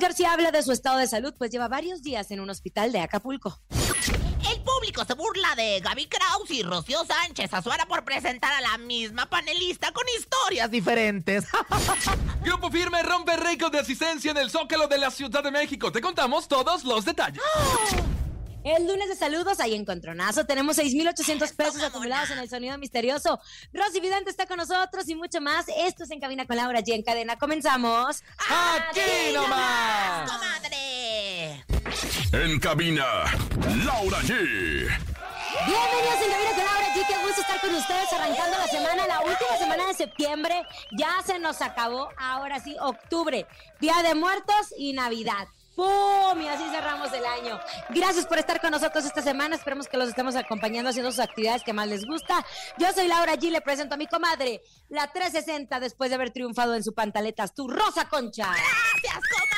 García habla de su estado de salud, pues lleva varios días en un hospital de Acapulco. El público se burla de Gaby Kraus y Rocío Sánchez Azuara por presentar a la misma panelista con historias diferentes. Grupo Firme rompe récord de asistencia en el Zócalo de la Ciudad de México. Te contamos todos los detalles. El lunes de saludos, ahí encontronazo. Tenemos 6,800 pesos acumulados en el sonido misterioso. Rosy Vidente está con nosotros y mucho más. Esto es En Cabina con Laura G. En cadena. Comenzamos. ¡Aquí nomás! ¡Comadre! En cabina, Laura G. Bienvenidos en Cabina con Laura G. Qué gusto estar con ustedes arrancando la semana, la última semana de septiembre. Ya se nos acabó. Ahora sí, octubre. Día de Muertos y Navidad. ¡Pum! Y así cerramos el año. Gracias por estar con nosotros esta semana. Esperemos que los estemos acompañando haciendo sus actividades que más les gusta. Yo soy Laura G. Le presento a mi comadre, la 360, después de haber triunfado en su pantaletas, tu Rosa Concha. Gracias, comadre.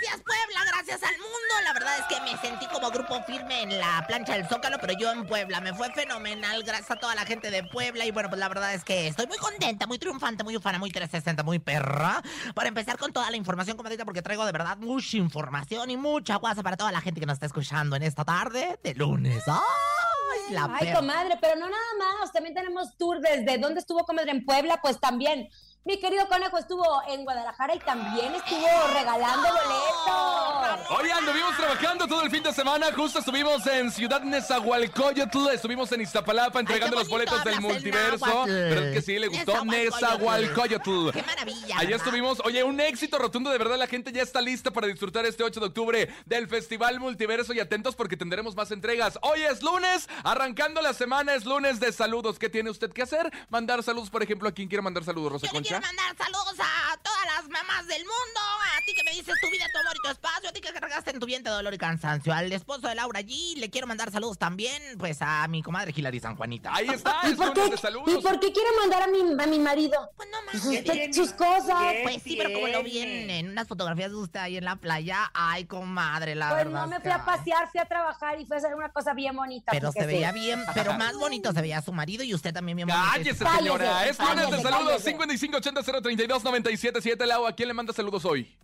Gracias, Puebla. Gracias al mundo. La verdad es que me sentí como grupo firme en la plancha del Zócalo, pero yo en Puebla. Me fue fenomenal. Gracias a toda la gente de Puebla. Y bueno, pues la verdad es que estoy muy contenta, muy triunfante, muy ufana, muy 360, muy perra. Para empezar con toda la información, comadrita, porque traigo de verdad mucha información y mucha guasa para toda la gente que nos está escuchando en esta tarde de lunes. ¡Ay, la Ay, perra! comadre, pero no nada más. También tenemos tour desde dónde estuvo comadre en Puebla, pues también. Mi querido conejo estuvo en Guadalajara y también estuvo regalando boletos. Hoy anduvimos trabajando todo el fin de semana. Justo estuvimos en Ciudad Nezahualcóyotl. Estuvimos en Iztapalapa entregando los boletos del multiverso. náhuatl. ¿Verdad que sí? ¿Le gustó? Nezahualcóyotl. ¡Qué maravilla! Allá ¿verdad? estuvimos, oye, un éxito rotundo, de verdad, la gente ya está lista para disfrutar este 8 de octubre del Festival Multiverso y atentos porque tendremos más entregas. Hoy es lunes, arrancando la semana, es lunes de saludos. ¿Qué tiene usted que hacer? Mandar saludos, por ejemplo, ¿a quién quiere mandar saludos, Rosa Concha? quiero mandar saludos a todas las mamás del mundo. A ti que me dices tu vida, tu amor y tu espacio. A ti que cargaste en tu vientre dolor y cansancio. Al esposo de Laura allí Le quiero mandar saludos también, pues, a mi comadre Hilary San Juanita. Ahí está. ¿Y, por, qué, ¿y por qué quiero mandar a mi, marido? Pues no pues más. Sus cosas. Pues sí, pero como lo vi en, unas fotografías de usted ahí en la playa. Ay, comadre, la pues verdad. Pues no me fui a pasear, fui a trabajar y fui a hacer una cosa bien bonita. Pero se veía bien, pero más bonito se veía su marido y usted también bien bonito. Cállese, señora. Es lunes de saludos 55 580-032-977. Lau, ¿a quién le manda saludos hoy?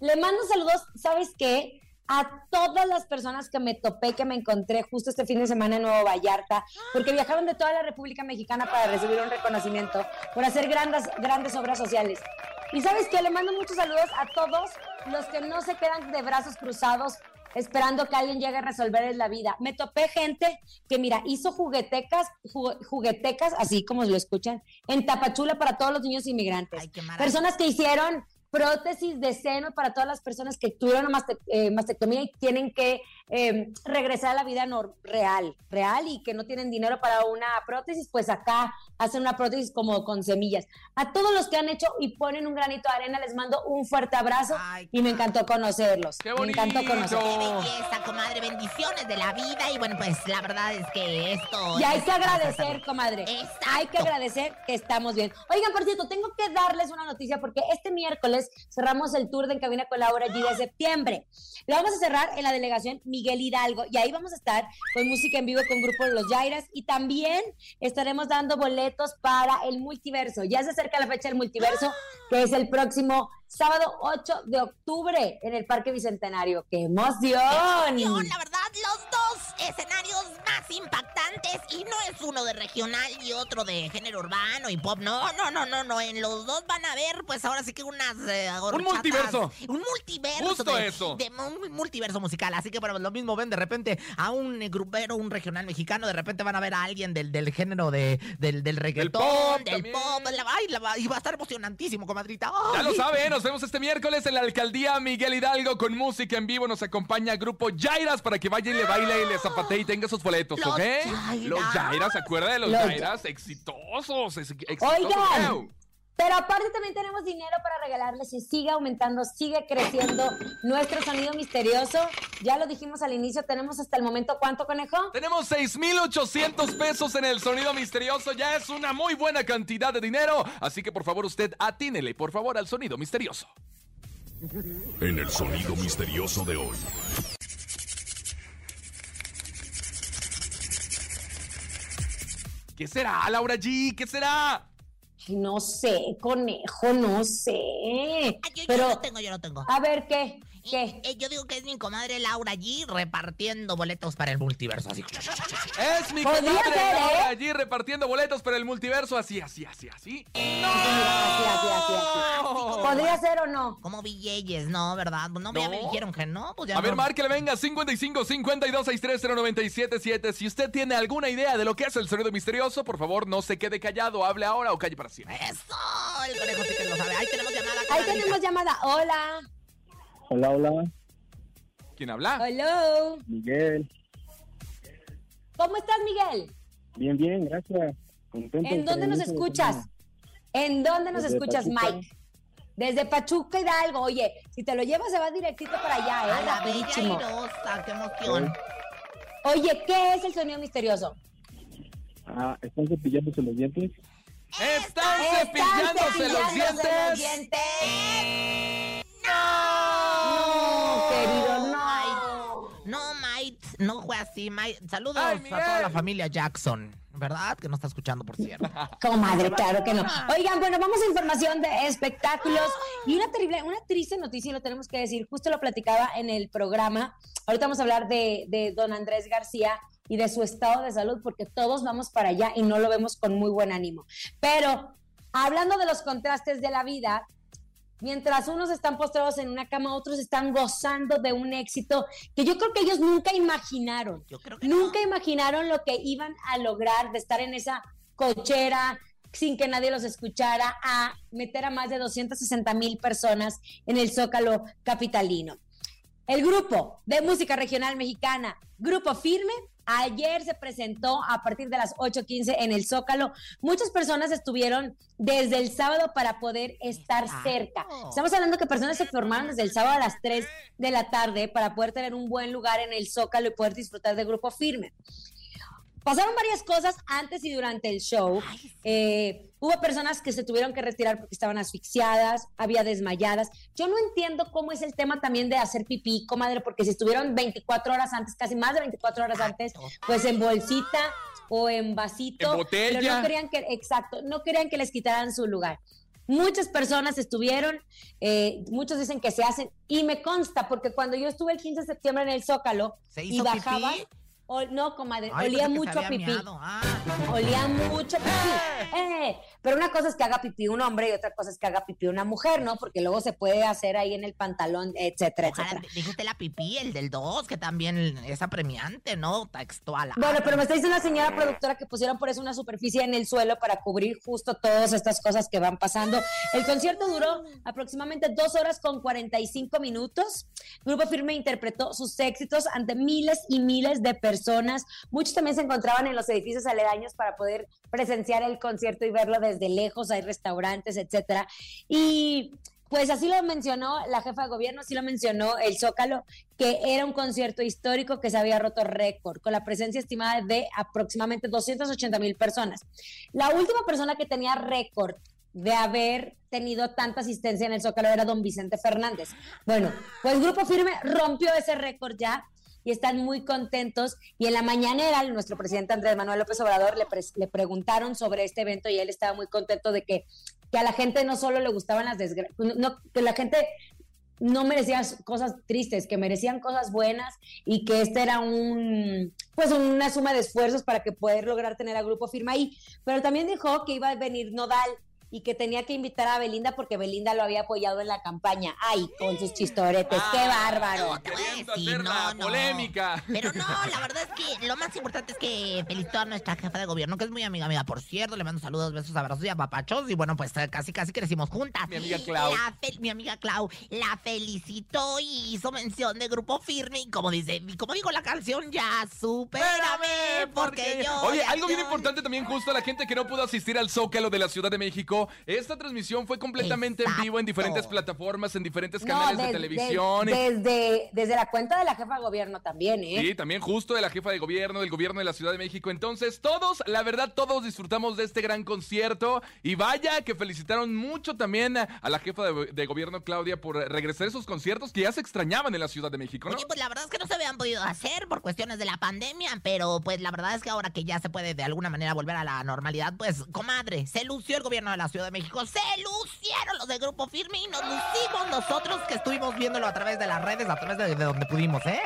Le mando saludos, ¿sabes qué? a todas las personas que me topé, que me encontré justo este fin de semana en Nuevo Vallarta, porque viajaron de toda la República Mexicana para recibir un reconocimiento por hacer grandes, grandes obras sociales. Y sabes que le mando muchos saludos a todos los que no se quedan de brazos cruzados esperando que alguien llegue a resolverles la vida. Me topé gente que, mira, hizo juguetecas, ju- juguetecas, así como lo escuchan, en Tapachula para todos los niños inmigrantes. Ay, qué. Personas que hicieron prótesis de seno para todas las personas que tuvieron maste- mastectomía y tienen que eh, regresar a la vida nor- real, real y que no tienen dinero para una prótesis, pues acá hacen una prótesis como con semillas. A todos los que han hecho y ponen un granito de arena, les mando un fuerte abrazo Ay, y me encantó conocerlos. ¡Qué me encantó bonito! conocerlos. Qué belleza, comadre. Bendiciones de la vida. Y bueno, pues la verdad es que esto. Y hay que agradecer, comadre. Exacto. Hay que agradecer que estamos bien. Oigan, por cierto, tengo que darles una noticia porque este miércoles cerramos el tour de En Cabina con Laura G de septiembre. Lo vamos a cerrar en la delegación Miguel Hidalgo y ahí vamos a estar con música en vivo con Grupo Los Jairas y también estaremos dando boletos para el multiverso. Ya se acerca la fecha del multiverso, que es el próximo sábado 8 de octubre en el Parque Bicentenario. ¡Qué emoción! Emoción, La verdad, los dos escenarios más impactantes y no es uno de regional y otro de género urbano y pop. No, no, no, no, no. En los dos van a ver, pues ahora sí que unas eh, horchatas. multiverso. Un multiverso. Justo de, eso. de un multiverso musical. Así que, bueno, lo mismo ven de repente a un eh, grupero, un regional mexicano. De repente van a ver a alguien del, del género de, del, del reggaetón, pop del pop. la- ay, la va- y va a estar emocionantísimo, comadrita. Ya lo sabe, ¿eh? Nos vemos este miércoles en la alcaldía Miguel Hidalgo con música en vivo. Nos acompaña Grupo Jairas para que vaya y le baile y le zapatee y tenga sus boletos, Los ¿ok? Los Jairas, ¿se acuerda de los Los Jairas? Exitosos, ex- exitosos. Oigan. Pero aparte también tenemos dinero para regalarles y sigue aumentando, sigue creciendo nuestro sonido misterioso. Ya lo dijimos al inicio, tenemos hasta el momento cuánto conejo. Tenemos 6,800 pesos en el sonido misterioso. Ya es una muy buena cantidad de dinero. Así que por favor usted atínele, por favor, al sonido misterioso. En el sonido misterioso de hoy. ¿Qué será, Laura G? ¿Qué será? No sé, conejo, no sé. Ay, yo, yo Pero, lo tengo, yo lo tengo. a ver, ¿qué? ¿Qué? Eh, yo digo que es mi comadre Laura G repartiendo boletos para el multiverso. Así. Es mi comadre ser, ¿eh? Laura allí repartiendo boletos para el multiverso. Así, así, así, así. Así, así, así, así. ¿Podría ser o no? Como VJs, ¿no? ¿Verdad? No, ya me No. dijeron que no. Pues ya A ver, no. márquele, venga, 55 52 63 0977. Si usted tiene alguna idea de lo que es el sonido misterioso, por favor, no se quede callado, hable ahora o calle para siempre. Eso, el conejo sí que lo sabe. Ahí tenemos llamada. Ahí tenemos llamada. Hola. Hola, hola, ¿Quién habla? Hello. Miguel. ¿Cómo estás, Miguel? Bien, bien, gracias. Contento ¿En dónde nos escuchas? ¿En dónde nos Desde escuchas, Pachuca. Mike? Desde Pachuca Hidalgo. Oye, si te lo llevas se va directito para allá, A ¿eh? la bella Rapidísimo. qué emoción. Oye, ¿qué es el sonido misterioso? Ah, ¿están cepillándose los dientes? ¡Están Están cepillándose los cepillándose los dientes! dientes. No, no fue así, Mike. Saludos Ay, a toda la familia Jackson. ¿Verdad? Que no está escuchando, por cierto. Comadre, claro que no. Oigan, bueno, vamos a información de espectáculos y una terrible, una triste noticia, y lo tenemos que decir, justo lo platicaba en el programa. Ahorita vamos a hablar de, de don Andrés García y de su estado de salud, porque todos vamos para allá y no lo vemos con muy buen ánimo. Pero hablando de los contrastes de la vida, mientras unos están postrados en una cama, otros están gozando de un éxito que yo creo que ellos nunca imaginaron. Yo creo que Nunca no. imaginaron lo que iban a lograr de estar en esa cochera sin que nadie los escuchara, a meter a más de 260 mil personas en el Zócalo capitalino. El grupo de música regional mexicana, Grupo Firme, ayer se presentó a partir de las 8.15 en el Zócalo. Muchas personas estuvieron desde el sábado para poder estar cerca. Estamos hablando que personas se formaron desde el sábado a las 3 de la tarde para poder tener un buen lugar en el Zócalo y poder disfrutar de Grupo Firme. Pasaron varias cosas antes y durante el show. Eh, hubo personas que se tuvieron que retirar porque estaban asfixiadas, había desmayadas. Yo no entiendo cómo es el tema también de hacer pipí, comadre, porque si estuvieron 24 horas antes, casi más de 24 horas antes, pues en bolsita o en vasito. En botella. Pero no querían que, exacto, no querían que les quitaran su lugar. Muchas personas estuvieron, eh, muchos dicen que se hacen, y me consta, porque cuando yo estuve el 15 de septiembre en el Zócalo ¿Se y hizo bajaba, pipí? O- no, comadre, Ay, olía mucho a pipí. Ah. Olía mucho pipí. Eh, pero una cosa es que haga pipí un hombre y otra cosa es que haga pipí una mujer, ¿no? Porque luego se puede hacer ahí en el pantalón, etcétera, Ojalá, etcétera. dijo usted la pipí, el del 2, que también es apremiante, ¿no? Textual. Ah, Bueno, pero me está diciendo la señora productora que pusieron por eso una superficie en el suelo para cubrir justo todas estas cosas que van pasando. El concierto duró aproximadamente dos horas con 45 minutos. Grupo Firme interpretó sus éxitos ante miles y miles de personas. Personas. Muchos también se encontraban en los edificios aledaños para poder presenciar el concierto y verlo desde lejos. Hay restaurantes, etcétera. Y pues así lo mencionó la jefa de gobierno, así lo mencionó el Zócalo, que era un concierto histórico que se había roto récord, con la presencia estimada de aproximadamente 280 mil personas. La última persona que tenía récord de haber tenido tanta asistencia en el Zócalo era don Vicente Fernández. Bueno, pues Grupo Firme rompió ese récord ya y están muy contentos. Y en la mañanera, nuestro presidente Andrés Manuel López Obrador le, le preguntaron sobre este evento y él estaba muy contento de que, que a la gente no solo le gustaban las desgracias, no, que la gente no merecía cosas tristes, que merecían cosas buenas y que este era un pues una suma de esfuerzos para que poder lograr tener a Grupo Firma ahí. Pero también dijo que iba a venir Nodal y que tenía que invitar a Belinda porque Belinda lo había apoyado en la campaña. Ay, con sus chistoretes, qué Ah, bárbaro. Queriendo Pues sí, hacer la no, no. polémica. Pero no, la verdad es que lo más importante es que felicitó a nuestra jefa de gobierno, que es muy amiga mía, por cierto. Le mando saludos, besos, abrazos y apapachos. Y bueno, pues eh, casi, casi crecimos juntas. Mi amiga Clau. Mi amiga Clau la felicitó y hizo mención de grupo firme. Y como dice, y como dijo la canción, ya supérame, porque yo. Oye, algo bien importante también, justo a la gente que no pudo asistir al Zócalo de la Ciudad de México. Esta transmisión fue completamente en vivo en diferentes plataformas, en diferentes No, canales de televisión. des- desde, desde la cuenta de la jefa de gobierno también, ¿eh? Sí, también justo de la jefa de gobierno, del gobierno de la Ciudad de México. Entonces, todos, la verdad, todos disfrutamos de este gran concierto. Y vaya que felicitaron mucho también a, a la jefa de, de gobierno, Claudia, por regresar a esos conciertos que ya se extrañaban en la Ciudad de México, ¿no? Oye, pues la verdad es que no se habían podido hacer por cuestiones de la pandemia, pero pues la verdad es que ahora que ya se puede de alguna manera volver a la normalidad, pues, comadre, se lució el gobierno de la Ciudad de México, se lucieron los de Grupo Firme y nos lucimos nosotros que estuvimos viéndolo a través de las redes, a través de, de donde pudimos, ¿eh?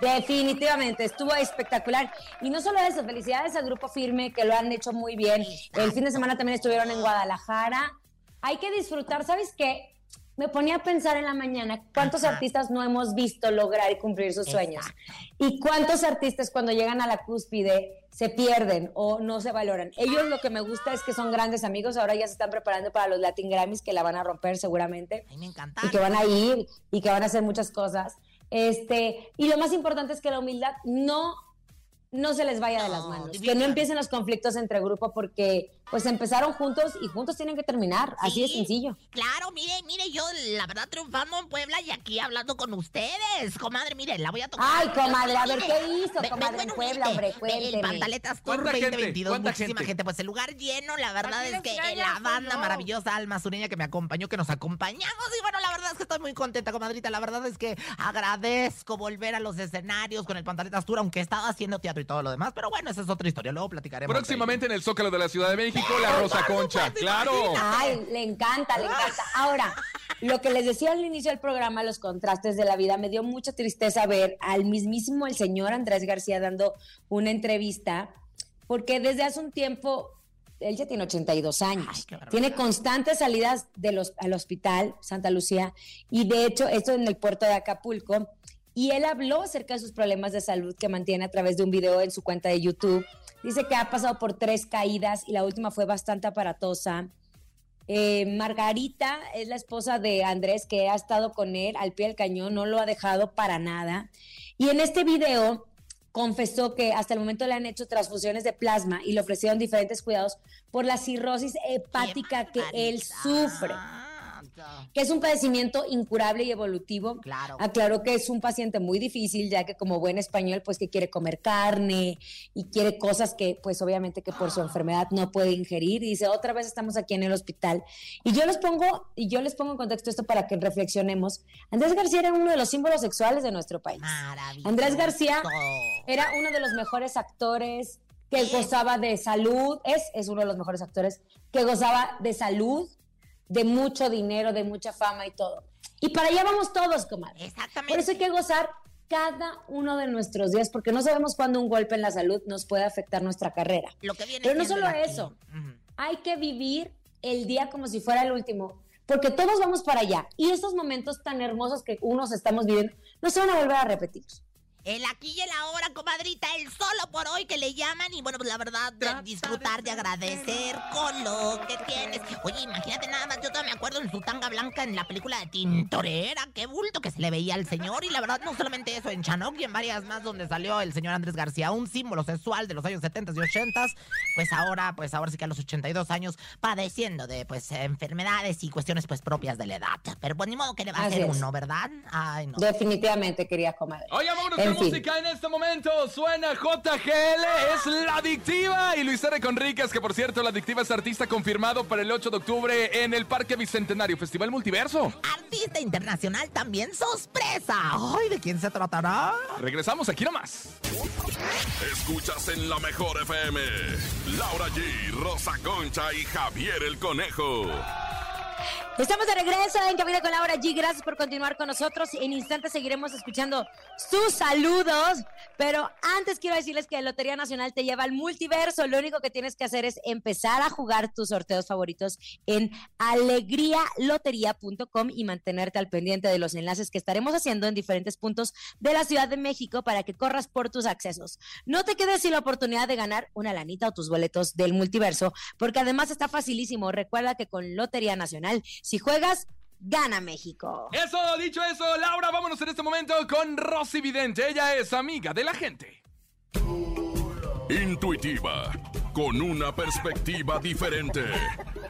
Definitivamente, estuvo espectacular. Y no solo eso, felicidades al Grupo Firme, que lo han hecho muy bien. El fin de semana también estuvieron en Guadalajara. Hay que disfrutar, ¿sabes qué? Me ponía a pensar en la mañana cuántos Ajá. artistas no hemos visto lograr y cumplir sus sueños. Y cuántos artistas cuando llegan a la cúspide se pierden o no se valoran. Ellos lo que me gusta es que son grandes amigos, ahora ya se están preparando para los Latin Grammys que la van a romper seguramente Ay, me encanta. y que van a ir y que van a hacer muchas cosas. Este, y lo más importante es que la humildad no no se les vaya de las No, manos, que no empiecen los conflictos entre grupo porque pues empezaron juntos y juntos tienen que terminar, así de sencillo. Claro, mire, mire, yo la verdad triunfando en Puebla y aquí hablando con ustedes. Comadre, mire, la voy a tocar. Ay, comadre, a ver, Mire, ¿qué hizo, ve- comadre, en en Puebla, hombre? Ve, El Cuénteme. Pantaletas Tour ¿Cuánta gente? 2022, ¿Cuánta muchísima gente? gente? Pues el lugar lleno, la verdad es que extraña, la banda señor. maravillosa Alma Sureña que me acompañó, que nos acompañamos. Y bueno, la verdad es que estoy muy contenta, comadrita. La verdad es que agradezco volver a los escenarios con el Pantaletas Tour, aunque estaba haciendo teatro y todo lo demás. Pero bueno, esa es otra historia, luego platicaremos. Próximamente en el Zócalo de la Ciudad de México, la Rosa Concha. Claro. Ay, le encanta, le encanta. Ahora, lo que les decía al inicio del programa, los contrastes de la vida, me dio mucha tristeza ver al mismísimo el señor Andrés García dando una entrevista, porque desde hace un tiempo, él ya tiene 82 años, Ay, tiene constantes salidas de los, al hospital Santa Lucía, y de hecho, esto en el puerto de Acapulco, y él habló acerca de sus problemas de salud que mantiene a través de un video en su cuenta de YouTube. Dice que ha pasado por tres caídas y la última fue bastante aparatosa. Eh, Margarita es la esposa de Andrés que ha estado con él al pie del cañón, no lo ha dejado para nada. Y en este video confesó que hasta el momento le han hecho transfusiones de plasma y le ofrecieron diferentes cuidados por la cirrosis hepática que él sufre, que es un padecimiento incurable y evolutivo. Claro. Aclaró que es un paciente muy difícil, ya que como buen español, pues que quiere comer carne y quiere cosas que, pues obviamente que por su enfermedad no puede ingerir. Y dice, otra vez estamos aquí en el hospital. Y yo les pongo, y yo les pongo en contexto esto para que reflexionemos. Andrés García era uno de los símbolos sexuales de nuestro país. Maravilloso. Andrés García era uno de los mejores actores que gozaba de salud, es, es uno de los mejores actores que gozaba de salud, de mucho dinero, de mucha fama y todo. Y para allá vamos todos, comadre. Exactamente. Por eso hay que gozar cada uno de nuestros días, porque no sabemos cuándo un golpe en la salud nos puede afectar nuestra carrera. Lo que viene Pero no solo eso. Hay que vivir el día como si fuera el último, porque todos vamos para allá. Y estos momentos tan hermosos que unos estamos viviendo no se van a volver a repetir. El aquí y el ahora, comadrita, el solo por hoy que le llaman. Y bueno, pues la verdad, de disfrutar, de agradecer con lo que tienes. Oye, imagínate nada más, yo todavía me acuerdo en su tanga blanca en la película de Tintorera. Qué bulto que se le veía al señor. Y la verdad, no solamente eso, en Chanok y en varias más donde salió el señor Andrés García, un símbolo sexual de los años 70 y 80. Pues ahora, pues ahora sí que a los 82 años, padeciendo de pues enfermedades y cuestiones pues propias de la edad. Pero pues ni modo que le va a hacer uno, ¿verdad? Ay, no. Definitivamente, querida comadre. Oye, vámonos En fin. música en este momento. Suena JGL, es La Adictiva. Y Luis R. Conríquez, que por cierto, La Adictiva es artista confirmado para el 8 de octubre en el Parque Bicentenario, Festival Multiverso. Artista internacional también sorpresa. Ay, ¿de quién se tratará? Regresamos aquí nomás. Escuchas en la mejor FM. Laura G, Rosa Concha y Javier el Conejo. Estamos de regreso en Cabina con Laura G. Gracias por continuar con nosotros. En instantes seguiremos escuchando sus saludos. Pero antes quiero decirles que Lotería Nacional te lleva al multiverso. Lo único que tienes que hacer es empezar a jugar tus sorteos favoritos en alegrialotería.com y mantenerte al pendiente de los enlaces que estaremos haciendo en diferentes puntos de la Ciudad de México para que corras por tus accesos. No te quedes sin la oportunidad de ganar una lanita o tus boletos del multiverso, porque además está facilísimo. Recuerda que con Lotería Nacional, si juegas, gana México. Eso, dicho eso, Laura, vámonos en este momento con Rosy Vidente. Ella es amiga de la gente. Intuitiva, con una perspectiva diferente.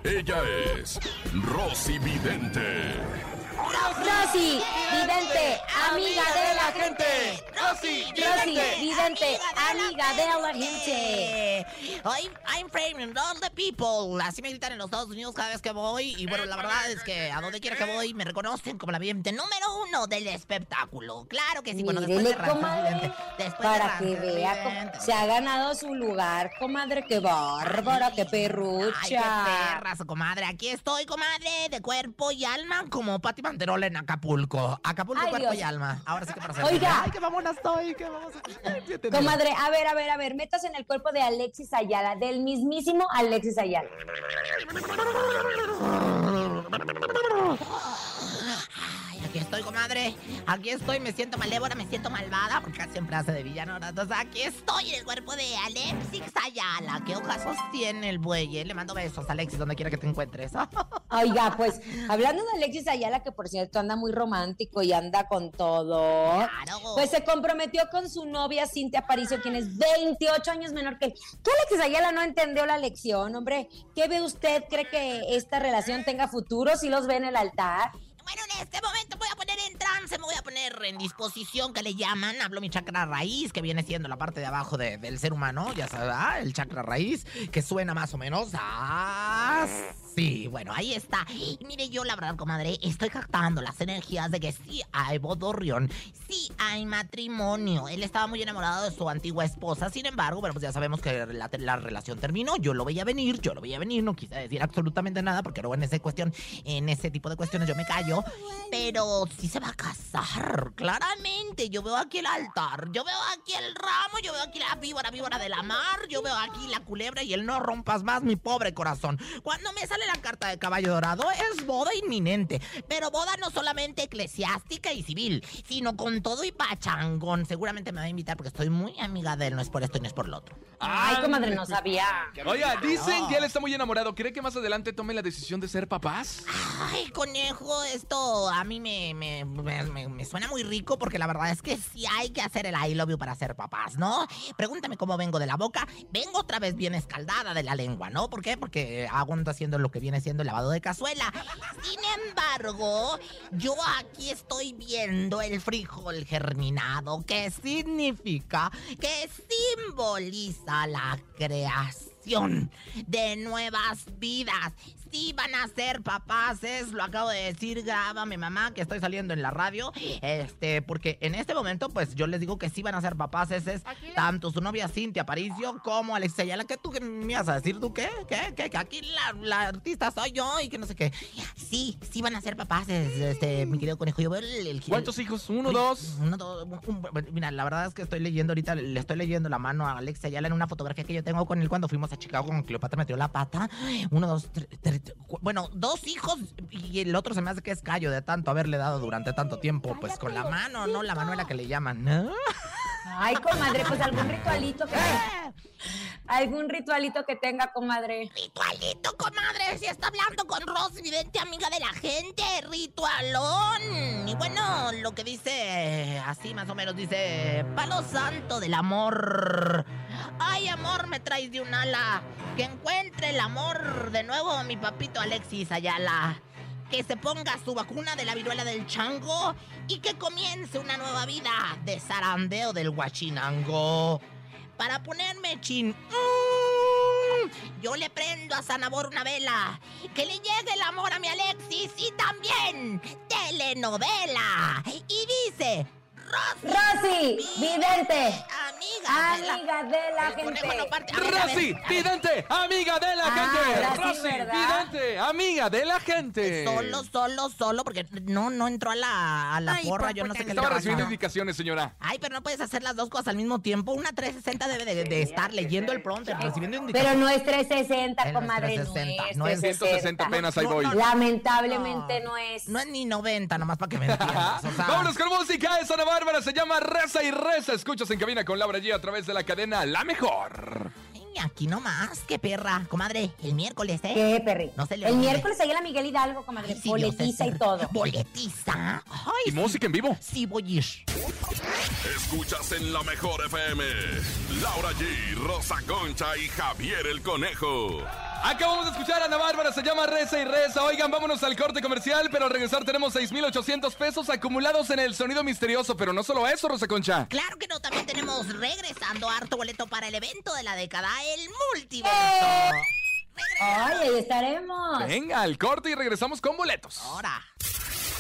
Ella es Rosy Vidente. Rosy, vidente, amiga de la gente. Rosy, Rosy, vidente, amiga de la gente. I'm, I'm framing all the people. Así me gritan en los Estados Unidos cada vez que voy. Y bueno, la verdad es que a donde quiera que voy me reconocen como la vidente número uno del espectáculo. Claro que sí. Bueno, después de Vidente. Después de para que vea Vidente. cómo se ha ganado su lugar, comadre, qué bárbara, qué Ay, qué perrucha. perras, comadre. Aquí estoy, comadre, de cuerpo y alma, como Pati Manterola en Acapulco. Acapulco, Ay, cuerpo Dios. y alma. Ahora sí que para Oiga. Ay, qué mamona estoy, qué vamos a Comadre, a ver, a ver, a ver, metas en el cuerpo de Alexis Ayala, del mismísimo Alexis Ayala. Ay, aquí estoy, me siento malévola, me siento malvada, porque siempre hace de villano. Entonces, aquí estoy en el cuerpo de Alexis Ayala. ¿Qué ojazos tiene el buey? eh? Le mando besos, Alexis, donde quiera que te encuentres. Oiga, pues, hablando de Alexis Ayala, que por cierto anda muy romántico y anda con todo. Claro. Pues se comprometió con su novia Cintia Aparicio, quien es 28 años menor que él. ¿Qué Alexis Ayala no entendió la lección, hombre? ¿Qué ve usted? ¿Cree que esta relación tenga futuro si los ve en el altar? Bueno, en este momento voy a poner en trance, me voy a poner en disposición que le llaman. Hablo mi chakra raíz, que viene siendo la parte de abajo de- del ser humano, ya sabes, ah, el chakra raíz, que suena más o menos así. Bueno, ahí está. Y mire, yo la verdad, comadre, estoy captando las energías de que sí hay bodorrión, sí hay matrimonio. Él estaba muy enamorado de su antigua esposa, sin embargo, bueno, pues ya sabemos que la, la relación terminó. Yo lo veía venir, yo lo veía venir, no quise decir absolutamente nada, porque luego en esa cuestión, en ese tipo de cuestiones yo me callo. Pero sí se va a casar, claramente. Yo veo aquí el altar, yo veo aquí el ramo, yo veo aquí la víbora, víbora de la mar, yo veo aquí la culebra y el no rompas más mi pobre corazón. Cuando me sale la carta de caballo dorado es boda inminente, pero boda no solamente eclesiástica y civil, sino con todo y pachangón. Seguramente me va a invitar porque estoy muy amiga de él, no es por esto y no es por lo otro. Ay, comadre, no sabía. Oiga, dicen que él está muy enamorado. ¿Cree que más adelante tome la decisión de ser papás? Ay, conejo, esto a mí me, me, me- me- suena muy rico porque la verdad es que sí hay que hacer el I love you para ser papás, ¿no? Pregúntame cómo vengo de la boca. Vengo otra vez bien escaldada de la lengua, ¿no? ¿Por qué? Porque aguanto haciendo lo que viene siendo el lavado de cazuela. Sin embargo, yo aquí estoy viendo el frijol germinado, que significa, que simboliza la creación de nuevas vidas. Sí van a ser papaces, lo acabo de decir, graba mi mamá que estoy saliendo en la radio, este, porque en este momento, pues yo les digo que sí van a ser papaces, es tanto su novia Cintia Aparicio como Alex Ayala, que tú que me ibas a decir, ¿tú qué? ¿Qué? ¿Qué? Que aquí la, la artista soy yo y que no sé qué. Sí, sí van a ser papaces, este, mi querido conejo, yo veo el... el ¿Cuántos hijos? ¿Uno, dos? Uno, dos. un- un- mira, la verdad es que estoy leyendo ahorita, le estoy leyendo la mano a Alex Ayala en una fotografía que yo tengo con él cuando fuimos a Chicago con Cleopatra metió la pata. Uno, dos, tres, bueno, dos hijos y el otro se me hace que es callo de tanto haberle dado durante tanto tiempo, pues con la mano, ¿no? La manuela que le llaman, ¿no? Ay, comadre, pues algún ritualito que algún ritualito que tenga, comadre. Ritualito, comadre. Si está hablando con Rosy Vidente, amiga de la gente. Ritualón. Y bueno, lo que dice, así más o menos dice: Palo santo del amor. Ay, amor, me traes de un ala. Que encuentre el amor de nuevo, mi papito Alexis Ayala. Que se ponga su vacuna de la viruela del chango y que comience una nueva vida de zarandeo del guachinango. Para ponerme chin. mm, Yo le prendo a Sanabor una vela. Que le llegue el amor a mi Alexis y también telenovela. Y dice, Rosy, Rosy, vidente, amiga, de la- amiga de la gente. Rosy, vidente, amiga de la gente. Rosy, ¿verdad? vidente, amiga de la gente. Solo, solo, solo, porque no, no entró a la, a la Ay, porra, por- yo no sé qué le Estaba recibiendo indicaciones, señora. Ay, pero no puedes hacer las dos cosas al mismo tiempo. Una 360 debe de, de estar leyendo el prompter, recibiendo indicaciones. Pero no es 360, Pero no es comadre, 360, no es no es 160 apenas ahí voy. Lamentablemente no es. No es ni 90, nomás para que me entiendas. Vámonos con música de Ana Bárbara, se llama Reza y Reza. Escuchas en cabina con Laura G a través de la cadena La Mejor. ay, aquí nomás, qué perra. Comadre, el miércoles, ¿eh? ¿Qué, Perry? No se le El olvide. miércoles ahí la Miguel Hidalgo, comadre. Ay, sí, boletiza Dios y todo. ¿Boletiza? Ay, Y sí. música en vivo. Sí, voy a ir. Escuchas en la mejor FM. Laura G, Rosa Concha y Javier el Conejo. Acabamos de escuchar a Ana Bárbara, se llama Reza y Reza. Oigan, vámonos al corte comercial, pero al regresar tenemos 6,800 pesos acumulados en el sonido misterioso. Pero no solo eso, Rosa Concha. Claro que no, también tenemos regresando harto boleto para el evento de la década, el multiverso. Ay, ahí estaremos. Venga, al corte y regresamos con boletos. Ahora.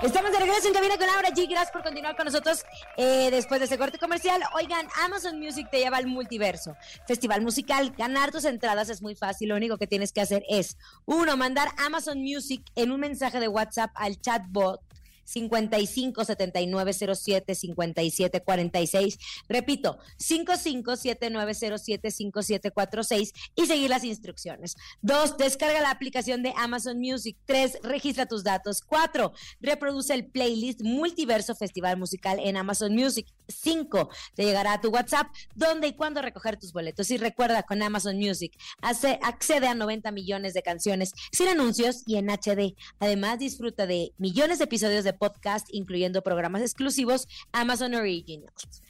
Estamos de regreso en cabina con Laura G. Gracias por continuar con nosotros eh, después de este corte comercial. Oigan, Amazon Music te lleva al multiverso. Festival musical. Ganar tus entradas es muy fácil. Lo único que tienes que hacer es, uno, mandar Amazon Music en un mensaje de WhatsApp al chatbot 55 7907 57 46. Repito, 55 7907 5746 y seguir las instrucciones. Dos, descarga la aplicación de Amazon Music. Tres, registra tus datos. Cuatro, reproduce el playlist Multiverso Festival Musical en Amazon Music. Cinco, te llegará a tu WhatsApp dónde y cuándo recoger tus boletos. Y recuerda, con Amazon Music, hace, accede a 90 millones de canciones sin anuncios y en HD. Además, disfruta de millones de episodios de podcast, incluyendo programas exclusivos Amazon Originals.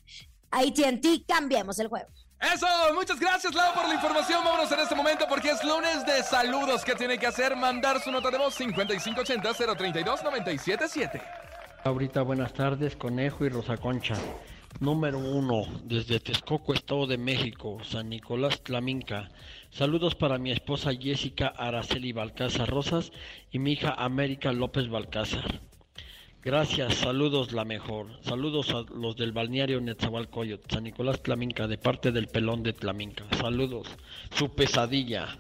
AT&T, cambiemos el juego. Eso, muchas gracias, Lau, por la información. Vámonos en este momento porque es lunes de saludos. ¿Qué tiene que hacer? Mandar su nota de voz 5580-032-977. Ahorita buenas tardes, Conejo y Rosa Concha. Número uno, desde Texcoco, Estado de México, San Nicolás Tlaminca. Saludos para mi esposa Jessica Araceli Balcázar Rosas y mi hija América López Balcázar. Gracias, saludos la mejor. Saludos a los del balneario Netzahualcoyot, San Nicolás Tlaminca, de parte del pelón de Tlaminca. Saludos, su pesadilla.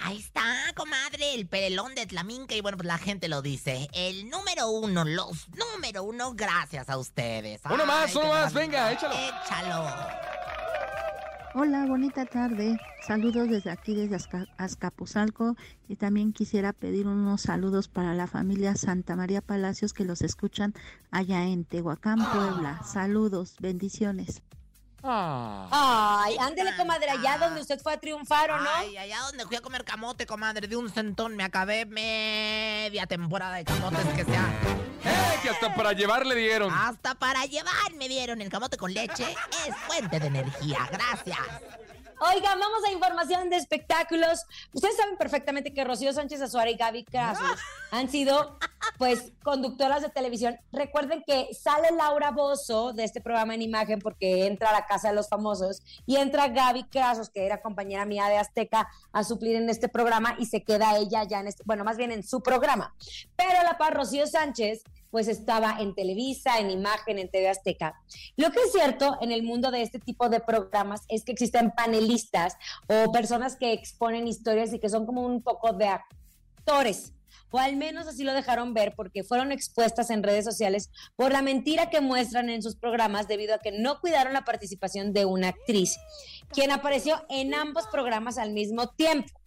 Ahí está, comadre, el pelón de Tlaminca. Y bueno, pues la gente lo dice. El número uno, los número uno, gracias a ustedes. Uno más, uno más, venga, échalo. Échalo. Hola, bonita tarde. Saludos desde aquí, desde Azca- Azcapotzalco. Y también quisiera pedir unos saludos para la familia Santa María Palacios que los escuchan allá en Tehuacán, Puebla. Saludos, bendiciones. Ah. Ay, ándele, comadre, allá donde usted fue a triunfar, ¿o no? Ay, allá donde fui a comer camote, comadre, de un centón me acabé media temporada de camotes que sea. ¡Eh! Que hasta para llevar le dieron. Hasta para llevar me dieron el camote con leche. Es fuente de energía. Gracias. Oigan, vamos a información de espectáculos. Ustedes saben perfectamente que Rocío Sánchez Azuara y Gaby Crasos han sido pues conductoras de televisión. Recuerden que sale Laura Bozo de este programa en imagen porque entra a la casa de los famosos y entra Gaby Crasos, que era compañera mía de Azteca, a suplir en este programa y se queda ella ya en este, bueno, más bien en su programa. Pero la par Rocío Sánchez pues estaba en Televisa, en Imagen, en TV Azteca. Lo que es cierto en el mundo de este tipo de programas es que existen panelistas o personas que exponen historias y que son como un poco de actores o al menos así lo dejaron ver porque fueron expuestas en redes sociales por la mentira que muestran en sus programas debido a que no cuidaron la participación de una actriz, quien apareció en ambos programas al mismo tiempo.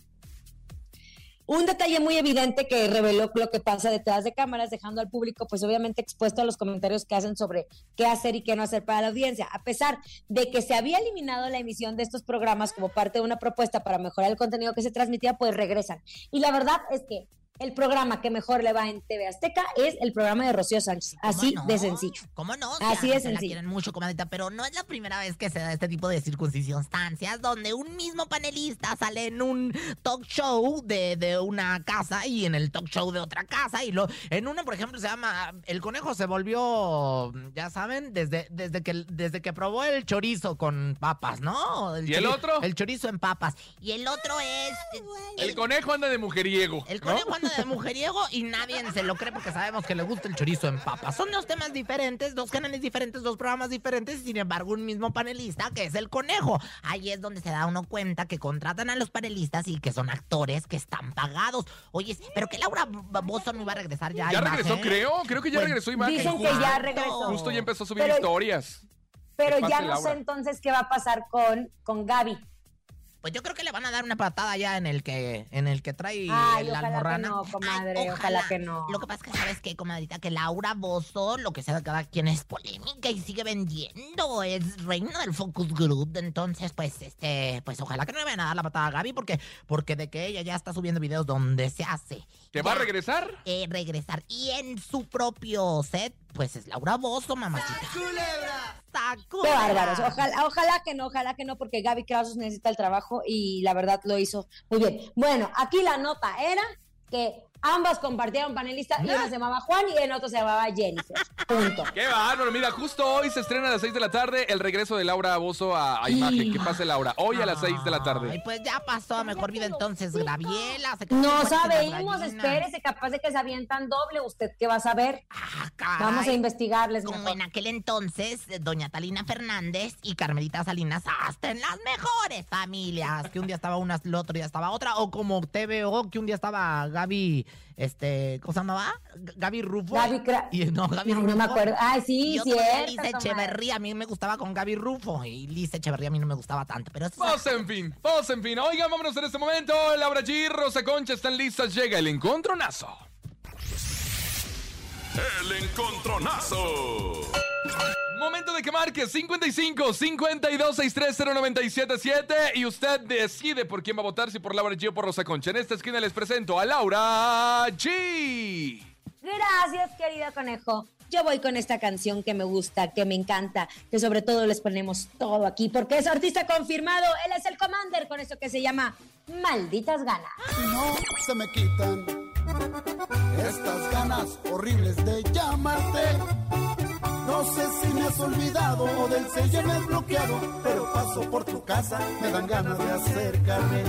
Un detalle muy evidente que reveló lo que pasa detrás de cámaras, dejando al público pues obviamente expuesto a los comentarios que hacen sobre qué hacer y qué no hacer para la audiencia. A pesar de que se había eliminado la emisión de estos programas como parte de una propuesta para mejorar el contenido que se transmitía, pues regresan. Y la verdad es que el programa que mejor le va en TV Azteca es el programa de Rocío Sánchez. Así no? de sencillo. ¿Cómo no? Así de se la sencillo. quieren mucho, comadita, pero no es la primera vez que se da este tipo de circunstancias donde un mismo panelista sale en un talk show de, de una casa y en el talk show de otra casa y lo en uno, por ejemplo, se llama El conejo se volvió, ya saben, desde, desde que desde que probó el chorizo con papas, ¿no? ¿Y el otro? El chorizo en papas. Y el otro es El conejo anda de mujeriego. el ¿no? conejo anda de mujeriego y nadie se lo cree porque sabemos que le gusta el chorizo en papas. Son dos temas diferentes, dos canales diferentes, dos programas diferentes, sin embargo, un mismo panelista que es el conejo. Ahí es donde se da uno cuenta que contratan a los panelistas y que son actores que están pagados. Oye, pero que Laura Bozo no iba a regresar ya. Ya regresó, creo. Creo que ya Pues, regresó imagen. dicen que justo. ya regresó. Justo ya empezó a subir Pero- historias. Pero Que ya no Laura. sé entonces qué va a pasar con, con Gaby. Pues yo creo que le van a dar una patada ya en el que en el que trae Ay, la ojalá que almorrana. no, comadre, Ay, ojalá que no. Lo que pasa es que sabes qué, comadrita, que Laura Bozo, lo que sea de cada quien es polémica y sigue vendiendo, es reina del focus group, entonces pues este, pues ojalá que no le vayan a dar la patada a Gaby porque porque de que ella ya está subiendo videos donde se hace. ¿Que va a regresar? eh, regresar y en su propio set, pues es Laura Bozo, mamacita. Qué bárbaros. Ojalá, ojalá que no, ojalá que no, porque Gaby Krausos necesita el trabajo y la verdad lo hizo muy bien. Bueno, aquí la nota era que ambas compartieron panelistas y uno se llamaba Juan y el otro se llamaba Jennifer. Punto. Qué bárbaro. Mira, justo hoy se estrena a las 6 de la tarde el regreso de Laura Bozo a, a imagen. Que pase Laura. Hoy a las 6 de la Ay, tarde. pues ya pasó a mejor vida entonces, quedó No sabemos, espérese, capaz de que se avientan doble. ¿Usted qué va a saber? Ah, caray. Vamos a investigarles Como mejor. en aquel entonces, eh, doña Talina Fernández y Carmelita Salinas, hasta en las mejores familias. Que un día estaba una, el otro día estaba otra. O como TVO, que un día estaba Gaby, este, ¿cómo se llamaba? Gaby Rufo. Gaby Cra- Y, no, Gaby Rufo. no me acuerdo. Ay, sí. Lisa comadre. Echeverría, a mí me gustaba con Gaby Rufo. Y Lisa Echeverría a mí no me gustaba tanto. Pero eso en fin, vamos en fin. Oigan, vámonos en este momento. Laura G, Rosa Concha están listas. Llega el encontronazo. El encontronazo. Momento de que marque 55 52 630 977 y usted decide por quién va a votar, si por Laura G o por Rosa Concha. En esta esquina les presento a Laura G. Gracias, querido conejo. Yo voy con esta canción que me gusta, que me encanta, que sobre todo les ponemos todo aquí, porque es artista confirmado. Él es el Commander con esto que se llama Malditas Ganas. no se me quitan estas ganas horribles de llamarte. No sé si me has olvidado o del sello me has bloqueado, pero paso por tu casa, me dan ganas de acercarme.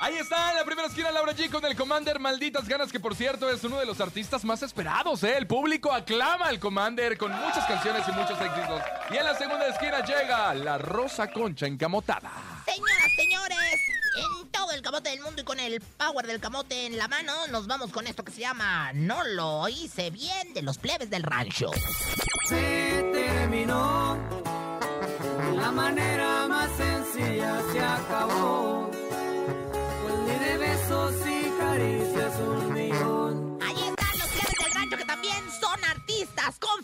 Ahí está, en la primera esquina Laura G con el Commander Malditas Ganas, que por cierto es uno de los artistas más esperados, ¿eh? El público aclama al Commander con muchas canciones y muchos éxitos. Y en la segunda esquina llega la Rosa Concha encamotada. Señoras, señores, en todo el camote del mundo y con el power del camote en la mano, nos vamos con esto que se llama No lo hice bien de los plebes del rancho. Se terminó. La manera más sencilla se acabó. Pues ni de besos y caricias un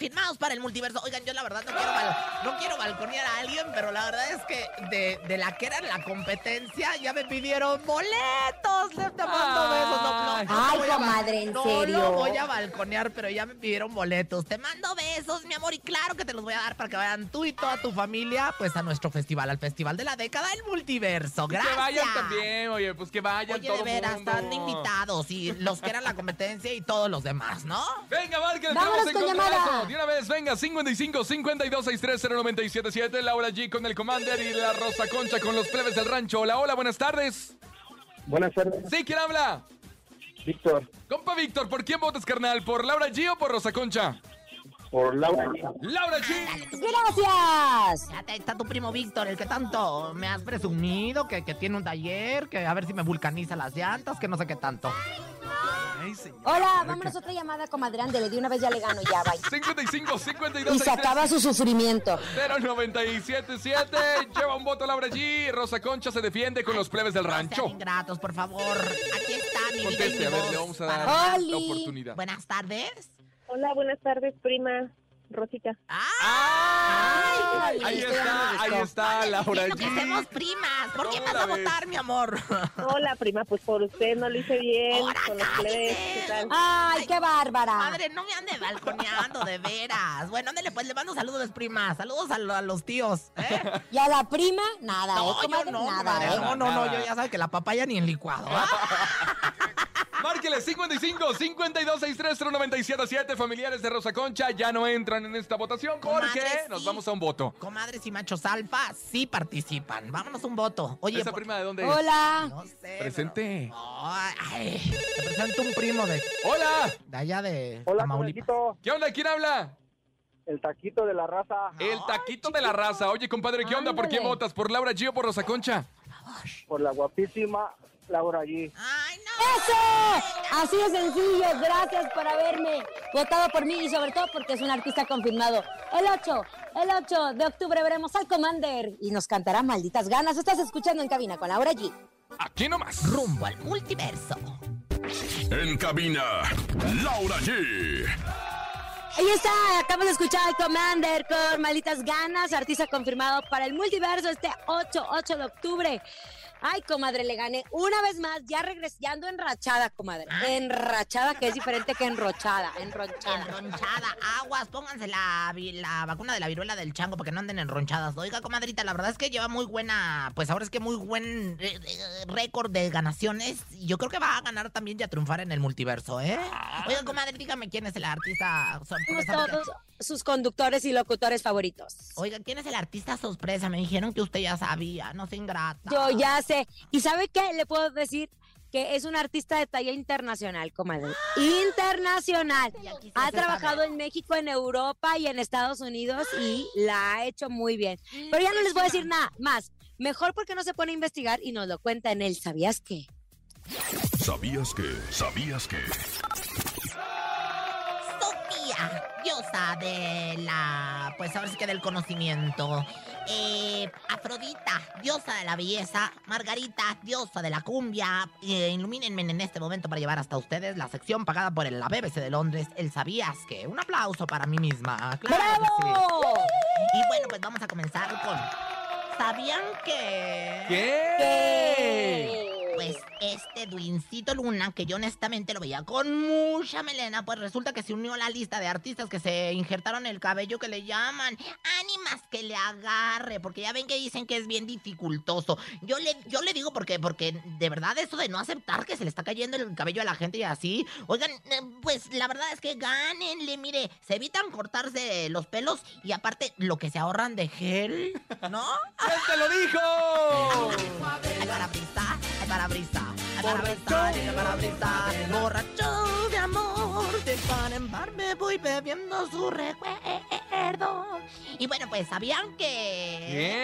confirmados para el multiverso. Oigan, yo la verdad no quiero, bal- no quiero balconear a alguien, pero la verdad es que de, de la que era la competencia ya me pidieron boletos. Les te mando besos. No, no, no Ay, comadre, ¿en no serio? lo voy a balconear, pero ya me pidieron boletos. Te mando besos, mi amor, y claro que te los voy a dar para que vayan tú y toda tu familia pues a nuestro festival, al festival de la década, el multiverso. Gracias. Que vayan también, oye, pues que vayan Oye, todo de veras, mundo. están invitados y los que eran la competencia y todos los demás, ¿no? Venga, márquenle, Vámonos con encontronazo. De una vez, venga, 55 52 630 977 Laura G con el Commander y la Rosa Concha con los plebes del rancho. Hola, hola, buenas tardes. Buenas tardes, Sí, ¿quién habla? Víctor, Compa Víctor, ¿por quién votas, carnal? ¿Por Laura G o por Rosa Concha? Por Laura. Laura G. Gracias. Ahí está tu primo Víctor, el que tanto me has presumido, que, que tiene un taller, que a ver si me vulcaniza las llantas, que no sé qué tanto. Ay. Hola, vámonos otra llamada, comadre. Ándele, de una vez ya le gano, ya, bye. 55 52 Y se acaba su sufrimiento. 0977 lleva un voto Laura G. Rosa Concha se defiende con los plebes del No rancho. ingratos, por favor. Aquí está mi vida y Conteste, mi a ver, voz le vamos a para- dar Oli. la oportunidad. Buenas tardes. Hola, buenas tardes, prima Rosita. ¡Ay! Ay, Ahí está, ahí está Laura que G. primas. ¿Por qué ¿Cómo vas a votar, mi amor? Hola, prima, pues por usted no lo hice bien con los plebes. ¿Qué tal? Ay, qué bárbara. Madre, no me ande balconeando, de veras. Bueno, ándale, pues le mando saludos, prima. Saludos a, lo- a los tíos. ¿eh? Y a la prima, nada, ¿eh, No, yo comadre? no, nada, comadre, ¿eh? no, no, no, yo ya sabe que la papaya ni en licuado. Márquele 55 52 630 977 familiares de Rosa Concha ya no entran en esta votación porque Comadre, nos sí. vamos a un voto. Comadres y machos alfa sí participan. Vámonos un voto. Oye, ¿Esa por- prima de dónde es? Hola. No sé. Presente. pero- ay, te presento un primo de, Hola. de allá de Hola, conejito, ¿Qué onda? ¿Quién habla? el taquito de la raza, El taquito de la raza. Oye, compadre, ¿qué onda? ¿Por Ándale. votas? ¿Por Laura G o por Rosa Concha? por la guapísima Laura G. Ay, no. ¡Eso! Así de sencillo. Gracias por haberme votado por mí y sobre todo porque es un artista confirmado. El 8, el 8 de octubre veremos al Commander y nos cantará malditas ganas. Estás escuchando en cabina con Laura G. Aquí nomás. Rumbo al multiverso. En cabina, Laura G. Ahí está, acabamos de escuchar al Commander con malditas ganas, artista confirmado para el multiverso este 8, 8 de octubre. Ay, comadre, le gané una vez más, ya regresando enrachada, comadre. Enrachada, que es diferente que enrochada, enronchada. Enronchada, aguas, pónganse la, la vacuna de la viruela del chango para que no anden enronchadas. Oiga, comadrita, la verdad es que lleva muy buena, pues ahora es que muy buen eh, eh, récord de ganaciones. Y Yo creo que va a ganar también y a triunfar en el multiverso, ¿eh? Oiga, comadre, dígame quién es el artista sorpresa. todos sus conductores y locutores favoritos. Oiga, ¿quién es el artista sorpresa? Me dijeron que usted ya sabía, no se ingrata. Yo ya sé. ¿Y sabe qué? Le puedo decir que es un artista de talla internacional, comadre. Internacional. Ya quisiese Ha trabajado en México, en Europa y en Estados Unidos y la ha hecho muy bien. Pero ya no les voy a decir nada más. Mejor porque no se pone a investigar y nos lo cuenta en él. ¿Sabías qué? ¿Sabías que? ¿Sabías que? Sofía, diosa de la, pues ahora sí que del conocimiento. Eh, Afrodita, diosa de la belleza. Margarita, diosa de la cumbia. Eh, ilumínenme en este momento para llevar hasta ustedes la sección pagada por la BBC de Londres, el Sabías que. Un aplauso para mí misma. Claro sí. ¡Bravo! Y bueno, pues vamos a comenzar con. ¿Sabían que.? ¿Qué? Pues este Duincito Luna, que yo honestamente lo veía con mucha melena, pues resulta que se unió a la lista de artistas que se injertaron el cabello que le llaman ánimas que le agarre, porque ya ven que dicen que es bien dificultoso. Yo le, yo le digo porque, porque de verdad eso de no aceptar que se le está cayendo el cabello a la gente y así, oigan, eh, pues la verdad es que gánenle, mire, se evitan cortarse los pelos y aparte lo que se ahorran de gel, ¿no? ¿Quién te lo dijo? Ay, parabrisa, ay, parabrisa, ay, parabrisa, ay, parabrisa, borracho de amor, de par en par me voy bebiendo su recuerdo. Y bueno, pues, ¿sabían que...?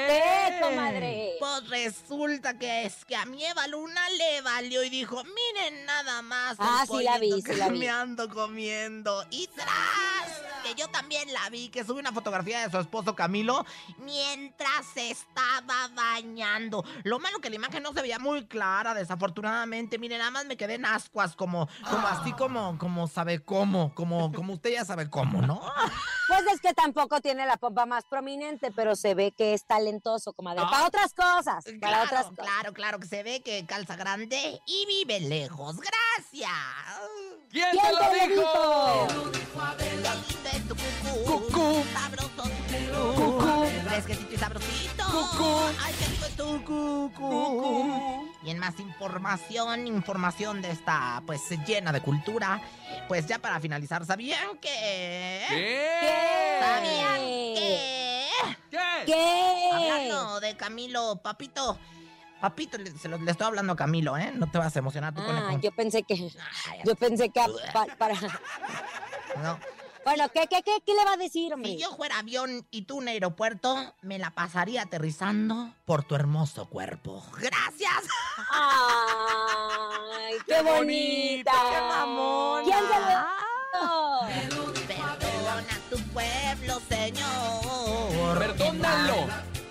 ¿Qué, comadre? Pues resulta que es que a mi Eva Luna le valió y dijo, miren nada más el Ah, sí la vi, sí la que vi. me ando comiendo. Y tras yo también la vi, que sube una fotografía de su esposo Camilo mientras se estaba bañando. Lo malo que la imagen no se veía muy clara, desafortunadamente. Miren, nada más me quedé en ascuas, como, como así como, como sabe cómo, como, como usted ya sabe cómo, ¿no? Pues es que tampoco tiene la pompa más prominente, pero se ve que es talentoso, comadre. Ah. Para otras cosas, para Claro, otras cosas. claro, claro que se ve que calza grande y vive lejos. Gracias. ¿Quién, ¿Quién te lo te lo dijo? Cucú. Sabroso tu cucú. Fresquecito y sabrosito. Cucú. Ay, qué rico es tu cucú. Y en más información, información de esta, pues llena de cultura. Pues ya para finalizar, ¿sabían que? ¿Qué? ¿Sabían que? ¿Qué? ¿Qué? Hablando de Camilo, papito. Papito, le, se lo- le estoy hablando a Camilo, ¿eh? No te vas a emocionar tú Ah, conejo. yo pensé que, Ay, yo pensé que para, no. Bueno, ¿qué, qué, qué, qué le va a decir, hombre? Si yo fuera avión y tú un aeropuerto, me la pasaría aterrizando por tu hermoso cuerpo. ¡Gracias! Ay, qué bonita. qué mamona. ¿Quién se lo? Perdona tu pueblo, señor. Perdónalo.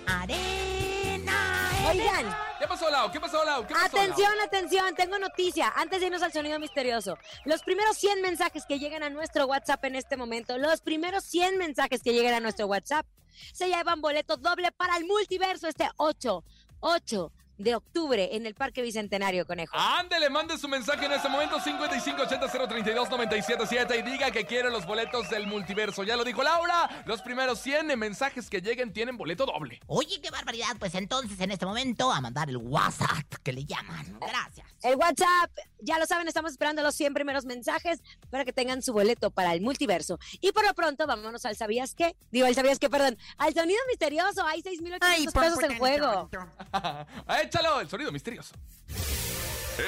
Arena. Oigan, ¿Qué pasó, Lau? ¿Qué pasó, Lau? ¿Qué pasó, Lau? atención, atención, tengo noticia. Antes de irnos al sonido misterioso, los primeros 100 mensajes que lleguen a nuestro WhatsApp en este momento, los primeros 100 mensajes que lleguen a nuestro WhatsApp, se llevan boleto doble para el multiverso este 8, 8 de octubre en el Parque Bicentenario, Conejo. Ándele, mande su mensaje en este momento 5580-032-977 y diga que quiere los boletos del multiverso. Ya lo dijo Laura, los primeros 100 mensajes que lleguen tienen boleto doble. Oye, qué barbaridad. Pues entonces, en este momento, a mandar el WhatsApp que le llaman. Gracias. El WhatsApp, ya lo saben, estamos esperando los 100 primeros mensajes para que tengan su boleto para el multiverso. Y por lo pronto, vámonos al ¿Sabías qué? Digo, al ¿Sabías qué? Perdón, al sonido misterioso. Hay 6,800 pesos en juego. Échalo, el sonido misterioso.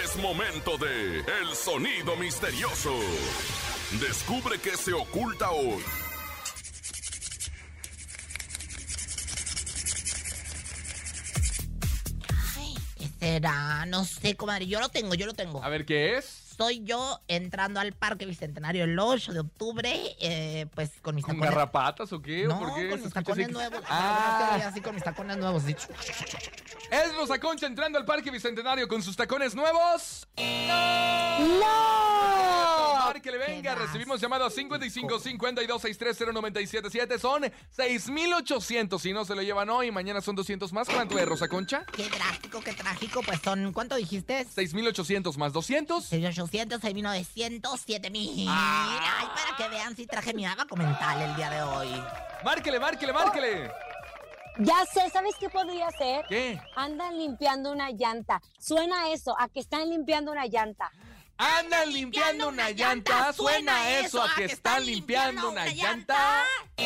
Es momento de El Sonido Misterioso. Descubre qué se oculta hoy. Ay, ¿qué será? No sé, comadre. Yo lo tengo, yo lo tengo. A ver, ¿qué es? Soy yo entrando al Parque Bicentenario el 8 de octubre, eh, pues con mis ¿Con tacones. garrapatas o qué? ¿O No, por qué? con mis tacones así? nuevos. Ah. Así con mis tacones nuevos. así. Es Rosa Concha entrando al Parque Bicentenario con sus tacones nuevos. ¡No! Márquele, venga, recibimos llamado a 55 52 630 977 Son 6,800 si no se lo llevan hoy. Mañana son 200 más. ¿Cuánto es, Rosa Concha? Qué drástico, qué trágico. Pues son, ¿cuánto dijiste? 6,800 más 200. 6,800, 6,900, 7,000. Ah. Ay, para que vean si traje mi abaco mental el día de hoy. Márquele, márquele, márquele. Ya sé, ¿sabes qué podría ser? ¿Qué? Andan limpiando una llanta. Suena eso, a que están limpiando una llanta. Andan limpiando una llanta. Suena eso a que están limpiando una llanta. ¡No!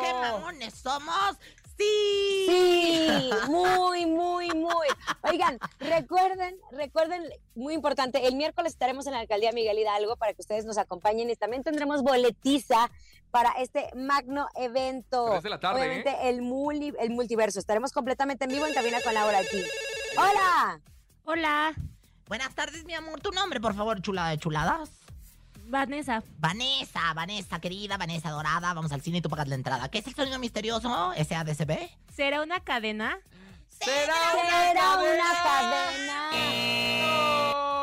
¡Qué mamones somos! ¡Sí! Sí, muy, muy, muy. Oigan, recuerden, recuerden, muy importante, el miércoles estaremos en la alcaldía Miguel Hidalgo para que ustedes nos acompañen y también tendremos boletiza para este magno evento. Tres de la tarde, ¿eh? Obviamente el, muli- el multiverso. Estaremos completamente en vivo en cabina con Laura aquí. ¡Hola! Hola, Buenas tardes, mi amor. Tu nombre, por favor, chulada de chuladas. Vanessa. Vanessa, Vanessa, querida, Vanessa dorada. Vamos al cine y tú pagas la entrada. ¿Qué es el sonido misterioso? ¿SADCB? ¿Será una cadena? Será Será una cadena.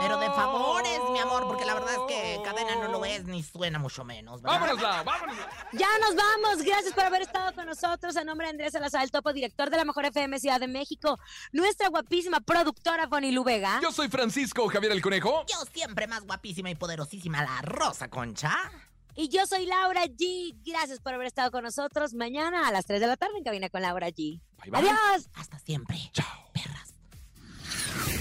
Pero de favores, mi amor, porque la verdad es que cadena no lo es ni suena mucho menos. ¿verdad? Vámonos, Lau, vámonos. Ya nos vamos. Gracias por haber estado con nosotros. A nombre de Andrés Salazar, el topo director de la Mejor FM Ciudad de México, nuestra guapísima productora Bonnie Lubega. Yo soy Francisco Javier el Conejo. Yo siempre más guapísima y poderosísima, la Rosa Concha. Y yo soy Laura G. Gracias por haber estado con nosotros. Mañana a las 3 de la tarde en cabina con Laura G. Bye, bye. Adiós. Hasta siempre. Chao. Perras.